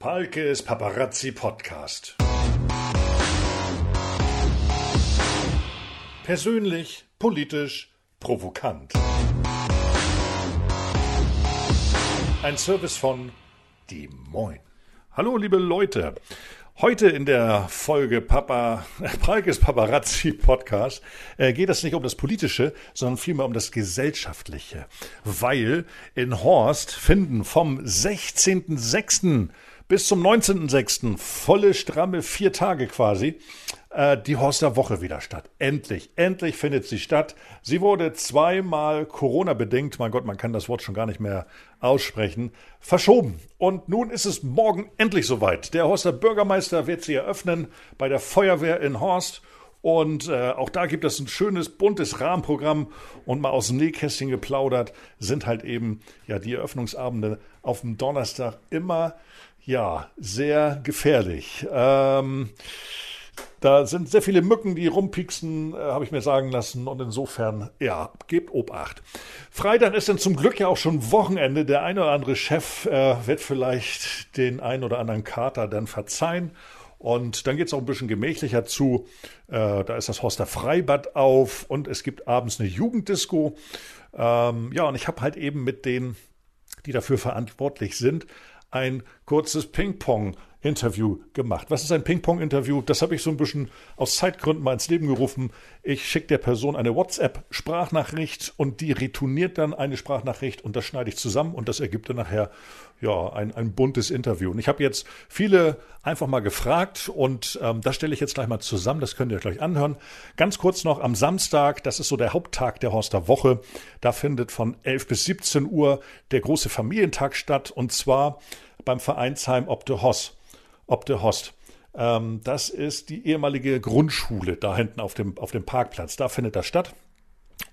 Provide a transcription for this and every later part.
Palkes Paparazzi Podcast. Persönlich, politisch, provokant. Ein Service von Die Moin. Hallo, liebe Leute. Heute in der Folge Papa, Palkes Paparazzi Podcast äh, geht es nicht um das Politische, sondern vielmehr um das Gesellschaftliche. Weil in Horst finden vom 16.06 bis zum 19.06. volle stramme vier Tage quasi äh, die Horster Woche wieder statt. Endlich, endlich findet sie statt. Sie wurde zweimal Corona-bedingt, mein Gott, man kann das Wort schon gar nicht mehr aussprechen, verschoben. Und nun ist es morgen endlich soweit. Der Horster Bürgermeister wird sie eröffnen bei der Feuerwehr in Horst. Und äh, auch da gibt es ein schönes, buntes Rahmenprogramm und mal aus dem Nähkästchen geplaudert sind halt eben ja die Eröffnungsabende auf dem Donnerstag immer ja, sehr gefährlich. Ähm, da sind sehr viele Mücken, die rumpieksen, äh, habe ich mir sagen lassen. Und insofern, ja, gebt Obacht. Freitag ist dann zum Glück ja auch schon Wochenende. Der eine oder andere Chef äh, wird vielleicht den einen oder anderen Kater dann verzeihen. Und dann geht es auch ein bisschen gemächlicher zu. Äh, da ist das Horster Freibad auf und es gibt abends eine Jugenddisco. Ähm, ja, und ich habe halt eben mit denen, die dafür verantwortlich sind, ein kurzes Ping-Pong Interview gemacht. Was ist ein Ping-Pong-Interview? Das habe ich so ein bisschen aus Zeitgründen mal ins Leben gerufen. Ich schicke der Person eine WhatsApp-Sprachnachricht und die retourniert dann eine Sprachnachricht und das schneide ich zusammen und das ergibt dann nachher ja ein, ein buntes Interview. Und ich habe jetzt viele einfach mal gefragt und ähm, das stelle ich jetzt gleich mal zusammen. Das könnt ihr euch gleich anhören. Ganz kurz noch am Samstag, das ist so der Haupttag der Horster Woche. Da findet von 11 bis 17 Uhr der große Familientag statt und zwar beim Vereinsheim Obde Hoss. Obde Host. Ähm, das ist die ehemalige Grundschule da hinten auf dem, auf dem Parkplatz. Da findet das statt.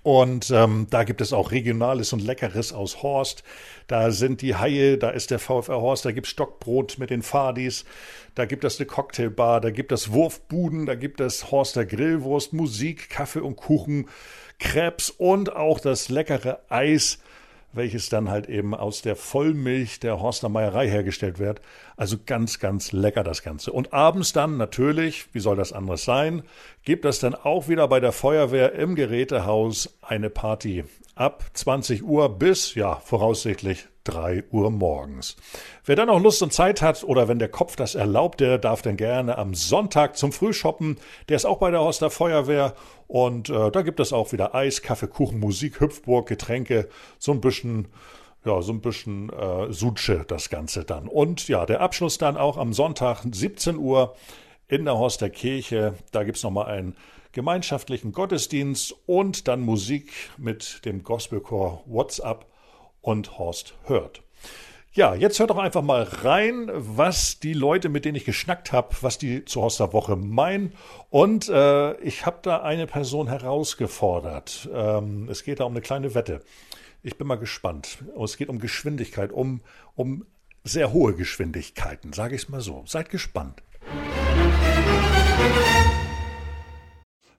Und ähm, da gibt es auch Regionales und Leckeres aus Horst. Da sind die Haie, da ist der VfR Horst, da gibt es Stockbrot mit den Fadis, da gibt es eine Cocktailbar, da gibt es Wurfbuden, da gibt es Horster Grillwurst, Musik, Kaffee und Kuchen, Krebs und auch das leckere Eis welches dann halt eben aus der Vollmilch der Horster Meierei hergestellt wird. Also ganz, ganz lecker das Ganze. Und abends dann natürlich, wie soll das anderes sein, gibt es dann auch wieder bei der Feuerwehr im Gerätehaus eine Party ab 20 Uhr bis, ja, voraussichtlich 3 Uhr morgens. Wer dann auch Lust und Zeit hat oder wenn der Kopf das erlaubt, der darf dann gerne am Sonntag zum Frühshoppen. Der ist auch bei der Horster Feuerwehr und äh, da gibt es auch wieder Eis, Kaffee, Kuchen, Musik, Hüpfburg, Getränke, so ein bisschen ja, so ein bisschen äh, Sutsche das Ganze dann. Und ja, der Abschluss dann auch am Sonntag 17 Uhr in der Horster Kirche. Da gibt's nochmal einen gemeinschaftlichen Gottesdienst und dann Musik mit dem Gospelchor WhatsApp und Horst hört. Ja, jetzt hört doch einfach mal rein, was die Leute, mit denen ich geschnackt habe, was die zu Horster Woche meinen. Und äh, ich habe da eine Person herausgefordert. Ähm, es geht da um eine kleine Wette. Ich bin mal gespannt. Es geht um Geschwindigkeit, um, um sehr hohe Geschwindigkeiten, sage ich es mal so. Seid gespannt.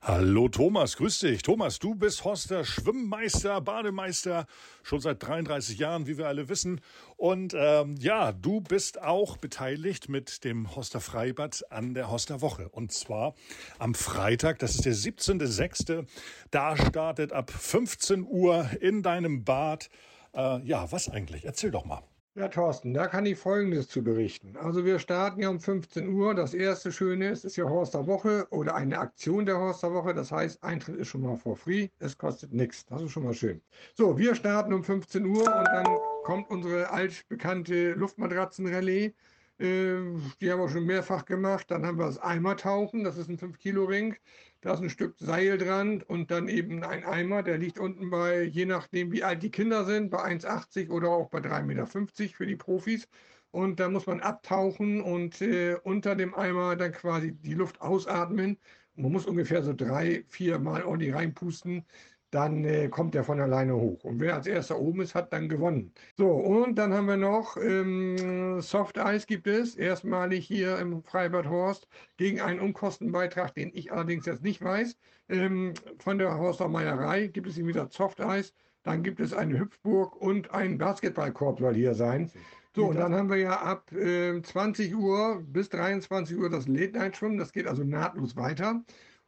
Hallo Thomas, grüß dich. Thomas, du bist Horster Schwimmmeister, Bademeister, schon seit 33 Jahren, wie wir alle wissen. Und ähm, ja, du bist auch beteiligt mit dem Horster Freibad an der Horster Woche. Und zwar am Freitag, das ist der 17.06. Da startet ab 15 Uhr in deinem Bad. Äh, ja, was eigentlich? Erzähl doch mal. Ja, Thorsten, da kann ich Folgendes zu berichten. Also wir starten ja um 15 Uhr. Das erste Schöne ist, ist ja Horster Woche oder eine Aktion der Horster Woche. Das heißt, Eintritt ist schon mal for free. Es kostet nichts. Das ist schon mal schön. So, wir starten um 15 Uhr und dann kommt unsere altbekannte Luftmatratzenrallye. Äh, die haben wir schon mehrfach gemacht. Dann haben wir das Eimertauchen. Das ist ein 5-Kilo-Ring. Da ist ein Stück Seil dran und dann eben ein Eimer, der liegt unten bei, je nachdem wie alt die Kinder sind, bei 1,80 oder auch bei 3,50 Meter für die Profis. Und da muss man abtauchen und äh, unter dem Eimer dann quasi die Luft ausatmen. Man muss ungefähr so drei, vier Mal ordentlich reinpusten dann äh, kommt er von alleine hoch. Und wer als erster oben ist, hat dann gewonnen. So, und dann haben wir noch ähm, Soft Eis gibt es, erstmalig hier im Freibad Horst, gegen einen Unkostenbeitrag, den ich allerdings jetzt nicht weiß. Ähm, von der Horster Meierei gibt es wieder Soft Eis. Dann gibt es eine Hüpfburg und ein Basketballkorb soll hier sein. So, und dann haben wir ja ab äh, 20 Uhr bis 23 Uhr das Late-Night-Schwimmen. Das geht also nahtlos weiter.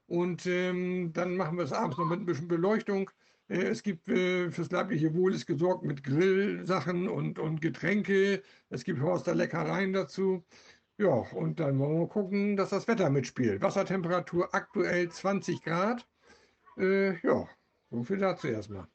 Und ähm, dann machen wir es abends noch mit ein bisschen Beleuchtung. Äh, es gibt äh, fürs leibliche Wohl ist gesorgt mit Grillsachen und, und Getränke. Es gibt Horster Leckereien dazu. Ja, und dann wollen wir gucken, dass das Wetter mitspielt. Wassertemperatur aktuell 20 Grad. Äh, ja, so viel dazu erstmal.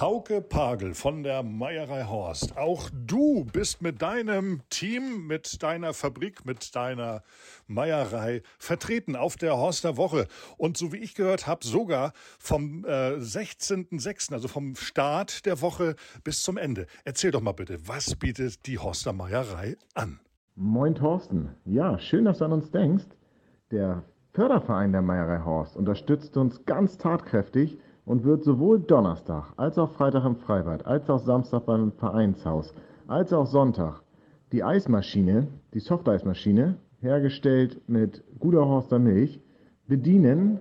Hauke Pagel von der Meierei Horst. Auch du bist mit deinem Team, mit deiner Fabrik, mit deiner Meierei vertreten auf der Horster Woche. Und so wie ich gehört habe, sogar vom äh, 16.06., also vom Start der Woche bis zum Ende. Erzähl doch mal bitte, was bietet die Horster Meierei an? Moin Thorsten. Ja, schön, dass du an uns denkst. Der Förderverein der Meierei Horst unterstützt uns ganz tatkräftig und wird sowohl Donnerstag als auch Freitag im Freibad, als auch Samstag beim Vereinshaus, als auch Sonntag die Eismaschine, die Softeismaschine, hergestellt mit guter Horster Milch, bedienen.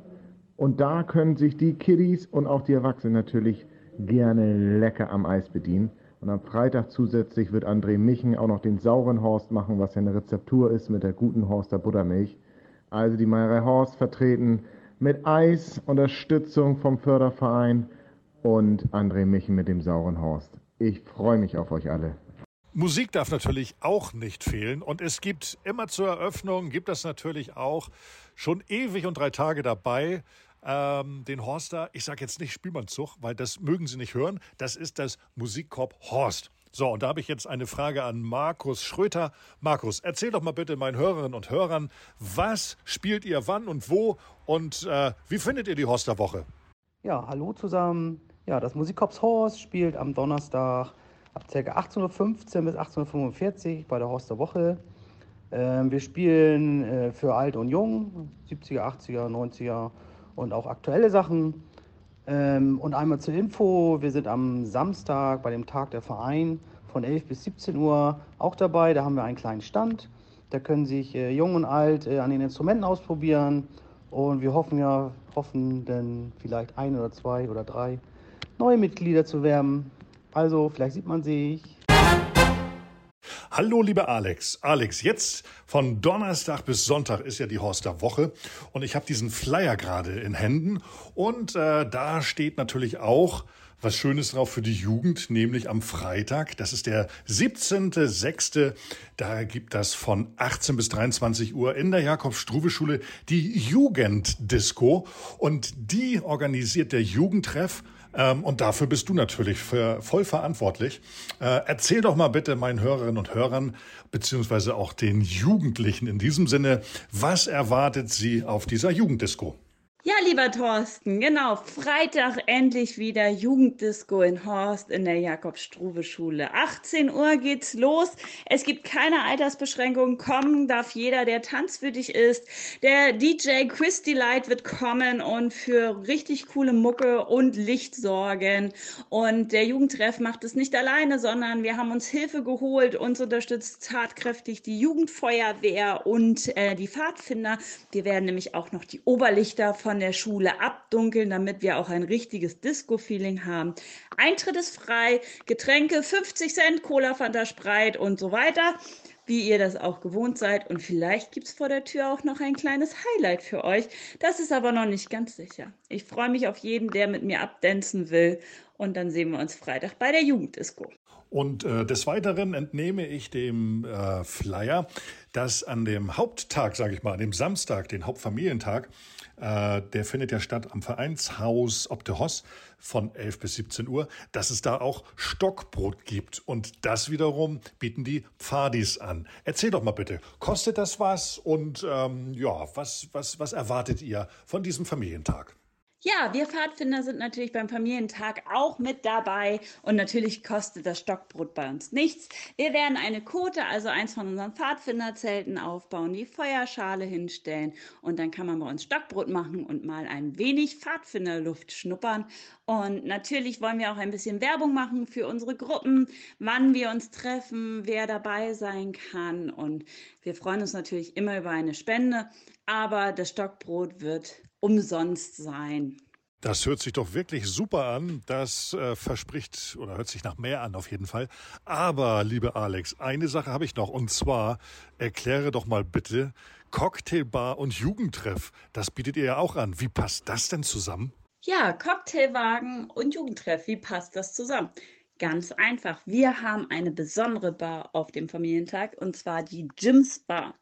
Und da können sich die Kiddies und auch die Erwachsenen natürlich gerne lecker am Eis bedienen. Und am Freitag zusätzlich wird André Michen auch noch den sauren Horst machen, was ja eine Rezeptur ist mit der guten Horster Buttermilch. Also die Meierei Horst vertreten mit Eis, Unterstützung vom Förderverein und André Michen mit dem sauren Horst. Ich freue mich auf euch alle. Musik darf natürlich auch nicht fehlen und es gibt immer zur Eröffnung, gibt das natürlich auch schon ewig und drei Tage dabei, ähm, den Horster, ich sage jetzt nicht Spielmannzug, weil das mögen Sie nicht hören, das ist das Musikkorb Horst. So, und da habe ich jetzt eine Frage an Markus Schröter. Markus, erzähl doch mal bitte meinen Hörerinnen und Hörern, was spielt ihr wann und wo und äh, wie findet ihr die Horsterwoche? Ja, hallo zusammen. Ja, das Musikkorps Horst spielt am Donnerstag ab ca. 18.15 Uhr bis 18.45 Uhr bei der Horsterwoche. Ähm, wir spielen äh, für alt und jung, 70er, 80er, 90er und auch aktuelle Sachen. Ähm, und einmal zur Info, wir sind am Samstag bei dem Tag der Verein von 11 bis 17 Uhr auch dabei. Da haben wir einen kleinen Stand. Da können sich äh, jung und alt äh, an den Instrumenten ausprobieren. Und wir hoffen ja, hoffen denn vielleicht ein oder zwei oder drei neue Mitglieder zu werben. Also vielleicht sieht man sich. Hallo, lieber Alex. Alex, jetzt von Donnerstag bis Sonntag ist ja die Horster Woche und ich habe diesen Flyer gerade in Händen und äh, da steht natürlich auch was Schönes drauf für die Jugend, nämlich am Freitag. Das ist der 17.06. Da gibt das von 18 bis 23 Uhr in der Jakob-Struve-Schule die Jugenddisco und die organisiert der Jugendtreff ähm, und dafür bist du natürlich voll verantwortlich. Äh, erzähl doch mal bitte meinen Hörerinnen und Hörern, beziehungsweise auch den Jugendlichen in diesem Sinne, was erwartet sie auf dieser Jugenddisco? Ja, lieber Thorsten, genau. Freitag endlich wieder Jugenddisco in Horst in der Jakob-Struve-Schule. 18 Uhr geht's los. Es gibt keine Altersbeschränkungen. Kommen darf jeder, der tanzwürdig ist. Der DJ Chris Delight wird kommen und für richtig coole Mucke und Licht sorgen. Und der Jugendtreff macht es nicht alleine, sondern wir haben uns Hilfe geholt. Uns unterstützt tatkräftig die Jugendfeuerwehr und äh, die Pfadfinder. Wir werden nämlich auch noch die Oberlichter von von der Schule abdunkeln, damit wir auch ein richtiges Disco-Feeling haben. Eintritt ist frei, Getränke 50 Cent, Cola, Fanta, Spreit und so weiter, wie ihr das auch gewohnt seid. Und vielleicht gibt es vor der Tür auch noch ein kleines Highlight für euch. Das ist aber noch nicht ganz sicher. Ich freue mich auf jeden, der mit mir abdancen will. Und dann sehen wir uns Freitag bei der Jugenddisco. Und äh, des Weiteren entnehme ich dem äh, Flyer, dass an dem Haupttag, sage ich mal, an dem Samstag, den Hauptfamilientag, äh, der findet ja statt am Vereinshaus Hoss von 11 bis 17 Uhr, dass es da auch Stockbrot gibt. Und das wiederum bieten die Pfadis an. Erzähl doch mal bitte, kostet das was? Und ähm, ja, was, was, was erwartet ihr von diesem Familientag? Ja, wir Pfadfinder sind natürlich beim Familientag auch mit dabei und natürlich kostet das Stockbrot bei uns nichts. Wir werden eine Kote, also eins von unseren Pfadfinderzelten aufbauen, die Feuerschale hinstellen und dann kann man bei uns Stockbrot machen und mal ein wenig Pfadfinderluft schnuppern. Und natürlich wollen wir auch ein bisschen Werbung machen für unsere Gruppen, wann wir uns treffen, wer dabei sein kann und wir freuen uns natürlich immer über eine Spende, aber das Stockbrot wird umsonst sein. Das hört sich doch wirklich super an. Das äh, verspricht oder hört sich nach mehr an auf jeden Fall. Aber, liebe Alex, eine Sache habe ich noch. Und zwar erkläre doch mal bitte Cocktailbar und Jugendtreff. Das bietet ihr ja auch an. Wie passt das denn zusammen? Ja, Cocktailwagen und Jugendtreff. Wie passt das zusammen? Ganz einfach. Wir haben eine besondere Bar auf dem Familientag und zwar die Jims Bar.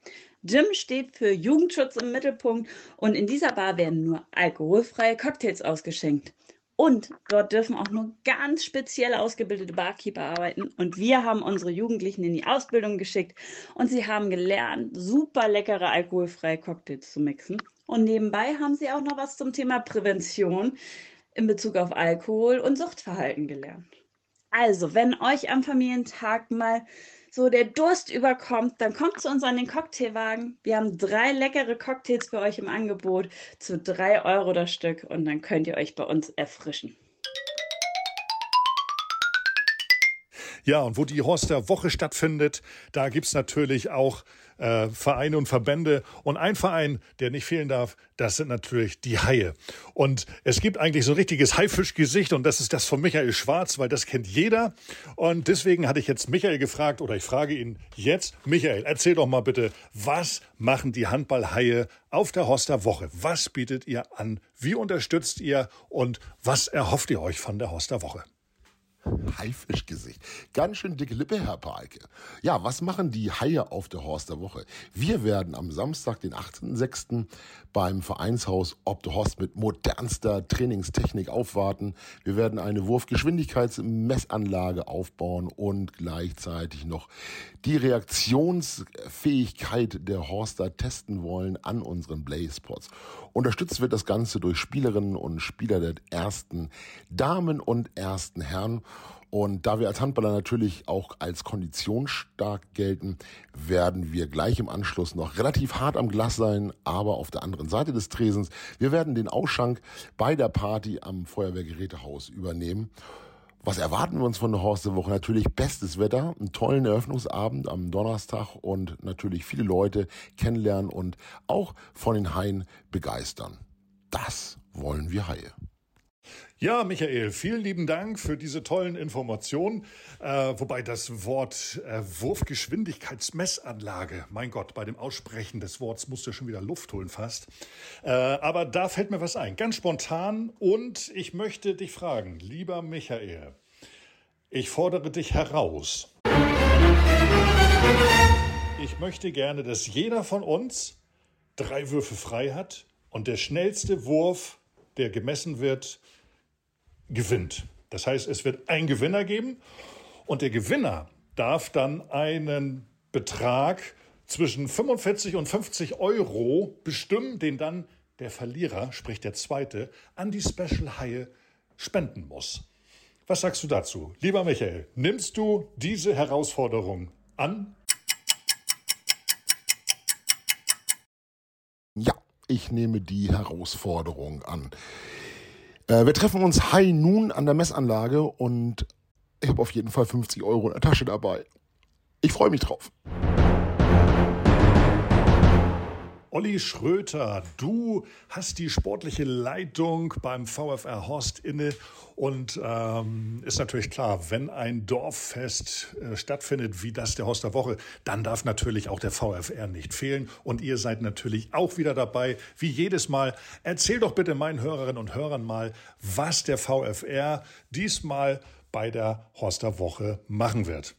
Jim steht für Jugendschutz im Mittelpunkt und in dieser Bar werden nur alkoholfreie Cocktails ausgeschenkt. Und dort dürfen auch nur ganz speziell ausgebildete Barkeeper arbeiten. Und wir haben unsere Jugendlichen in die Ausbildung geschickt und sie haben gelernt, super leckere alkoholfreie Cocktails zu mixen. Und nebenbei haben sie auch noch was zum Thema Prävention in Bezug auf Alkohol und Suchtverhalten gelernt. Also, wenn euch am Familientag mal so der Durst überkommt, dann kommt zu uns an den Cocktailwagen. Wir haben drei leckere Cocktails für euch im Angebot zu drei Euro das Stück und dann könnt ihr euch bei uns erfrischen. Ja, und wo die Horster Woche stattfindet, da gibt's natürlich auch äh, Vereine und Verbände. Und ein Verein, der nicht fehlen darf, das sind natürlich die Haie. Und es gibt eigentlich so ein richtiges Haifischgesicht und das ist das von Michael Schwarz, weil das kennt jeder. Und deswegen hatte ich jetzt Michael gefragt oder ich frage ihn jetzt, Michael, erzähl doch mal bitte, was machen die Handballhaie auf der Horster Woche? Was bietet ihr an? Wie unterstützt ihr und was erhofft ihr euch von der Horster Woche? Haifischgesicht. Ganz schön dicke Lippe, Herr Palke. Ja, was machen die Haie auf der Horst der Woche? Wir werden am Samstag, den 18.06. beim Vereinshaus Ob der Horst mit modernster Trainingstechnik aufwarten. Wir werden eine Wurfgeschwindigkeitsmessanlage aufbauen und gleichzeitig noch die Reaktionsfähigkeit der Horster testen wollen an unseren Blaze-Spots. Unterstützt wird das Ganze durch Spielerinnen und Spieler der ersten Damen und ersten Herren. Und da wir als Handballer natürlich auch als konditionsstark gelten, werden wir gleich im Anschluss noch relativ hart am Glas sein, aber auf der anderen Seite des Tresens. Wir werden den Ausschank bei der Party am Feuerwehrgerätehaus übernehmen. Was erwarten wir uns von der Horste-Woche? Natürlich bestes Wetter, einen tollen Eröffnungsabend am Donnerstag und natürlich viele Leute kennenlernen und auch von den Haien begeistern. Das wollen wir Haie. Ja, Michael, vielen lieben Dank für diese tollen Informationen. Äh, wobei das Wort äh, Wurfgeschwindigkeitsmessanlage, mein Gott, bei dem Aussprechen des Worts musst du schon wieder Luft holen fast. Äh, aber da fällt mir was ein, ganz spontan. Und ich möchte dich fragen, lieber Michael, ich fordere dich heraus. Ich möchte gerne, dass jeder von uns drei Würfe frei hat und der schnellste Wurf, der gemessen wird, gewinnt. Das heißt, es wird einen Gewinner geben und der Gewinner darf dann einen Betrag zwischen 45 und 50 Euro bestimmen, den dann der Verlierer, sprich der Zweite, an die Special Haie spenden muss. Was sagst du dazu? Lieber Michael, nimmst du diese Herausforderung an? Ja, ich nehme die Herausforderung an. Äh, wir treffen uns High Noon an der Messanlage und ich habe auf jeden Fall 50 Euro in der Tasche dabei. Ich freue mich drauf. Olli Schröter, du hast die sportliche Leitung beim VfR Horst inne und ähm, ist natürlich klar, wenn ein Dorffest äh, stattfindet wie das der Horster Woche, dann darf natürlich auch der VfR nicht fehlen und ihr seid natürlich auch wieder dabei, wie jedes Mal. Erzähl doch bitte meinen Hörerinnen und Hörern mal, was der VfR diesmal bei der Horster Woche machen wird.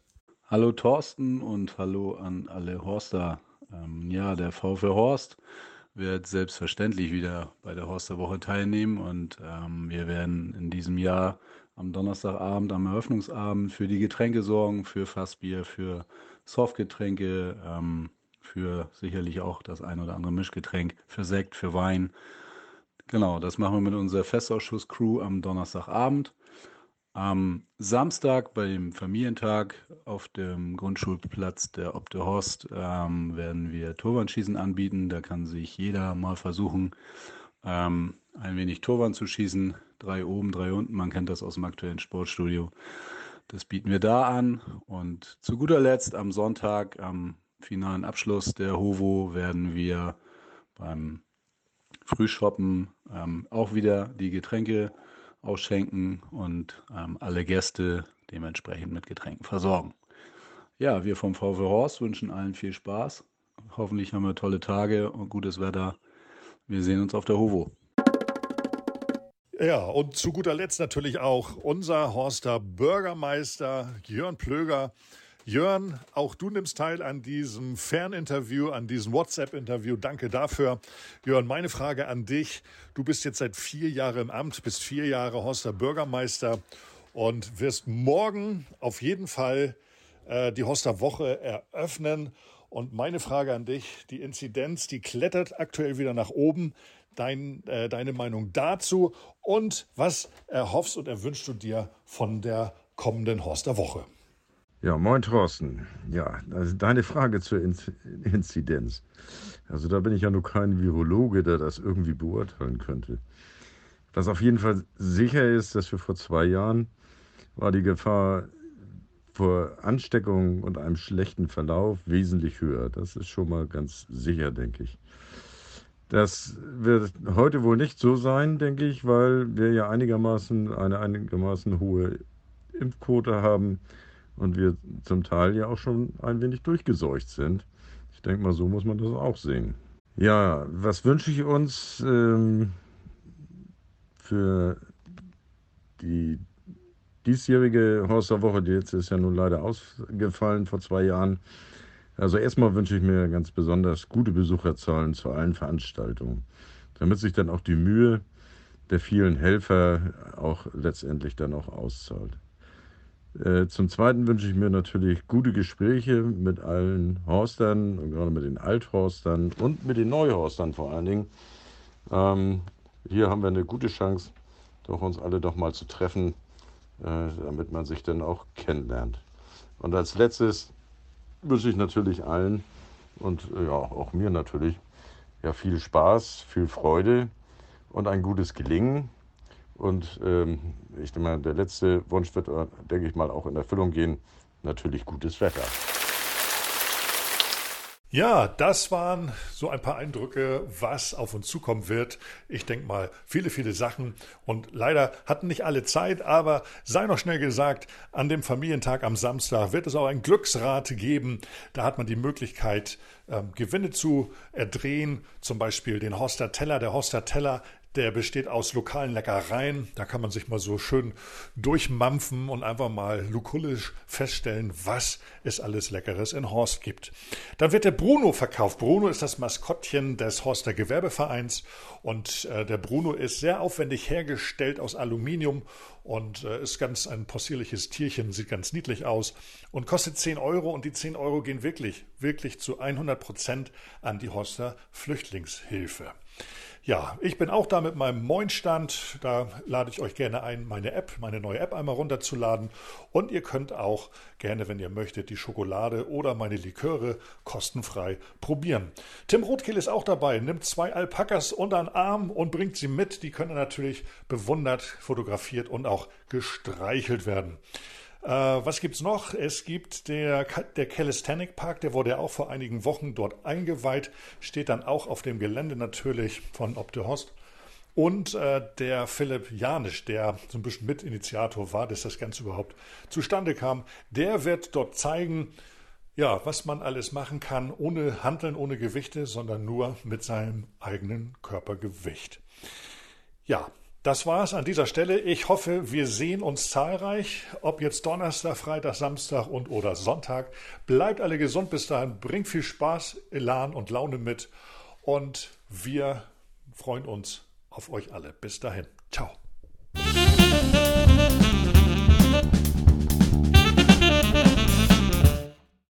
Hallo Thorsten und hallo an alle Horster ähm, ja, der VfL Horst wird selbstverständlich wieder bei der Horster Woche teilnehmen und ähm, wir werden in diesem Jahr am Donnerstagabend, am Eröffnungsabend für die Getränke sorgen, für Fassbier, für Softgetränke, ähm, für sicherlich auch das ein oder andere Mischgetränk, für Sekt, für Wein. Genau, das machen wir mit unserer Festausschuss-Crew am Donnerstagabend. Am Samstag beim Familientag auf dem Grundschulplatz der Obte Horst ähm, werden wir Torwandschießen anbieten. Da kann sich jeder mal versuchen, ähm, ein wenig Torwand zu schießen. Drei oben, drei unten. Man kennt das aus dem aktuellen Sportstudio. Das bieten wir da an. Und zu guter Letzt am Sonntag, am finalen Abschluss der HOVO, werden wir beim früh shoppen, ähm, auch wieder die Getränke ausschenken und ähm, alle Gäste dementsprechend mit Getränken versorgen. Ja, wir vom VW Horst wünschen allen viel Spaß. Hoffentlich haben wir tolle Tage und gutes Wetter. Wir sehen uns auf der Hovo. Ja, und zu guter Letzt natürlich auch unser Horster Bürgermeister Jörn Plöger. Jörn, auch du nimmst teil an diesem Ferninterview, an diesem WhatsApp-Interview. Danke dafür. Jörn, meine Frage an dich. Du bist jetzt seit vier Jahren im Amt, bist vier Jahre Horster Bürgermeister und wirst morgen auf jeden Fall äh, die Horster Woche eröffnen. Und meine Frage an dich, die Inzidenz, die klettert aktuell wieder nach oben. Dein, äh, deine Meinung dazu und was erhoffst und erwünschst du dir von der kommenden Horster Woche? Ja, moin Thorsten. Ja, also deine Frage zur Inzidenz. Also da bin ich ja nur kein Virologe, der das irgendwie beurteilen könnte. Was auf jeden Fall sicher ist, dass wir vor zwei Jahren war die Gefahr vor Ansteckung und einem schlechten Verlauf wesentlich höher. Das ist schon mal ganz sicher, denke ich. Das wird heute wohl nicht so sein, denke ich, weil wir ja einigermaßen eine einigermaßen hohe Impfquote haben und wir zum Teil ja auch schon ein wenig durchgeseucht sind. Ich denke mal, so muss man das auch sehen. Ja, was wünsche ich uns ähm, für die diesjährige Horsterwoche, die jetzt ist ja nun leider ausgefallen vor zwei Jahren. Also erstmal wünsche ich mir ganz besonders gute Besucherzahlen zu allen Veranstaltungen, damit sich dann auch die Mühe der vielen Helfer auch letztendlich dann auch auszahlt. Äh, zum Zweiten wünsche ich mir natürlich gute Gespräche mit allen Horstern und gerade mit den Althorstern und mit den Neuhorstern vor allen Dingen. Ähm, hier haben wir eine gute Chance, doch uns alle doch mal zu treffen äh, damit man sich dann auch kennenlernt. Und als letztes wünsche ich natürlich allen und äh, ja, auch mir natürlich ja, viel Spaß, viel Freude und ein gutes Gelingen. Und ähm, ich denke mal, der letzte Wunsch wird, äh, denke ich mal, auch in Erfüllung gehen. Natürlich gutes Wetter. Ja, das waren so ein paar Eindrücke, was auf uns zukommen wird. Ich denke mal, viele, viele Sachen. Und leider hatten nicht alle Zeit, aber sei noch schnell gesagt, an dem Familientag am Samstag wird es auch ein Glücksrad geben. Da hat man die Möglichkeit, ähm, Gewinne zu erdrehen, zum Beispiel den Horster Teller. Der Horster Teller der besteht aus lokalen Leckereien. Da kann man sich mal so schön durchmampfen und einfach mal lukullisch feststellen, was es alles Leckeres in Horst gibt. Dann wird der Bruno verkauft. Bruno ist das Maskottchen des Horster Gewerbevereins und äh, der Bruno ist sehr aufwendig hergestellt aus Aluminium und äh, ist ganz ein possierliches Tierchen, sieht ganz niedlich aus und kostet 10 Euro und die 10 Euro gehen wirklich, wirklich zu 100 Prozent an die Horster Flüchtlingshilfe. Ja, ich bin auch da mit meinem Moin-Stand. Da lade ich euch gerne ein, meine App, meine neue App einmal runterzuladen. Und ihr könnt auch gerne, wenn ihr möchtet, die Schokolade oder meine Liköre kostenfrei probieren. Tim Rotkehl ist auch dabei, nimmt zwei Alpakas unter den Arm und bringt sie mit. Die können natürlich bewundert, fotografiert und auch gestreichelt werden. Äh, was gibt's noch? Es gibt der, der Calisthenic Park, der wurde ja auch vor einigen Wochen dort eingeweiht, steht dann auch auf dem Gelände natürlich von Host. Und äh, der Philipp Janisch, der so ein bisschen Mitinitiator war, dass das Ganze überhaupt zustande kam, der wird dort zeigen, ja, was man alles machen kann, ohne Handeln, ohne Gewichte, sondern nur mit seinem eigenen Körpergewicht. Ja, das war's an dieser Stelle. Ich hoffe, wir sehen uns zahlreich, ob jetzt Donnerstag, Freitag, Samstag und oder Sonntag. Bleibt alle gesund bis dahin, bringt viel Spaß, Elan und Laune mit und wir freuen uns auf euch alle. Bis dahin. Ciao.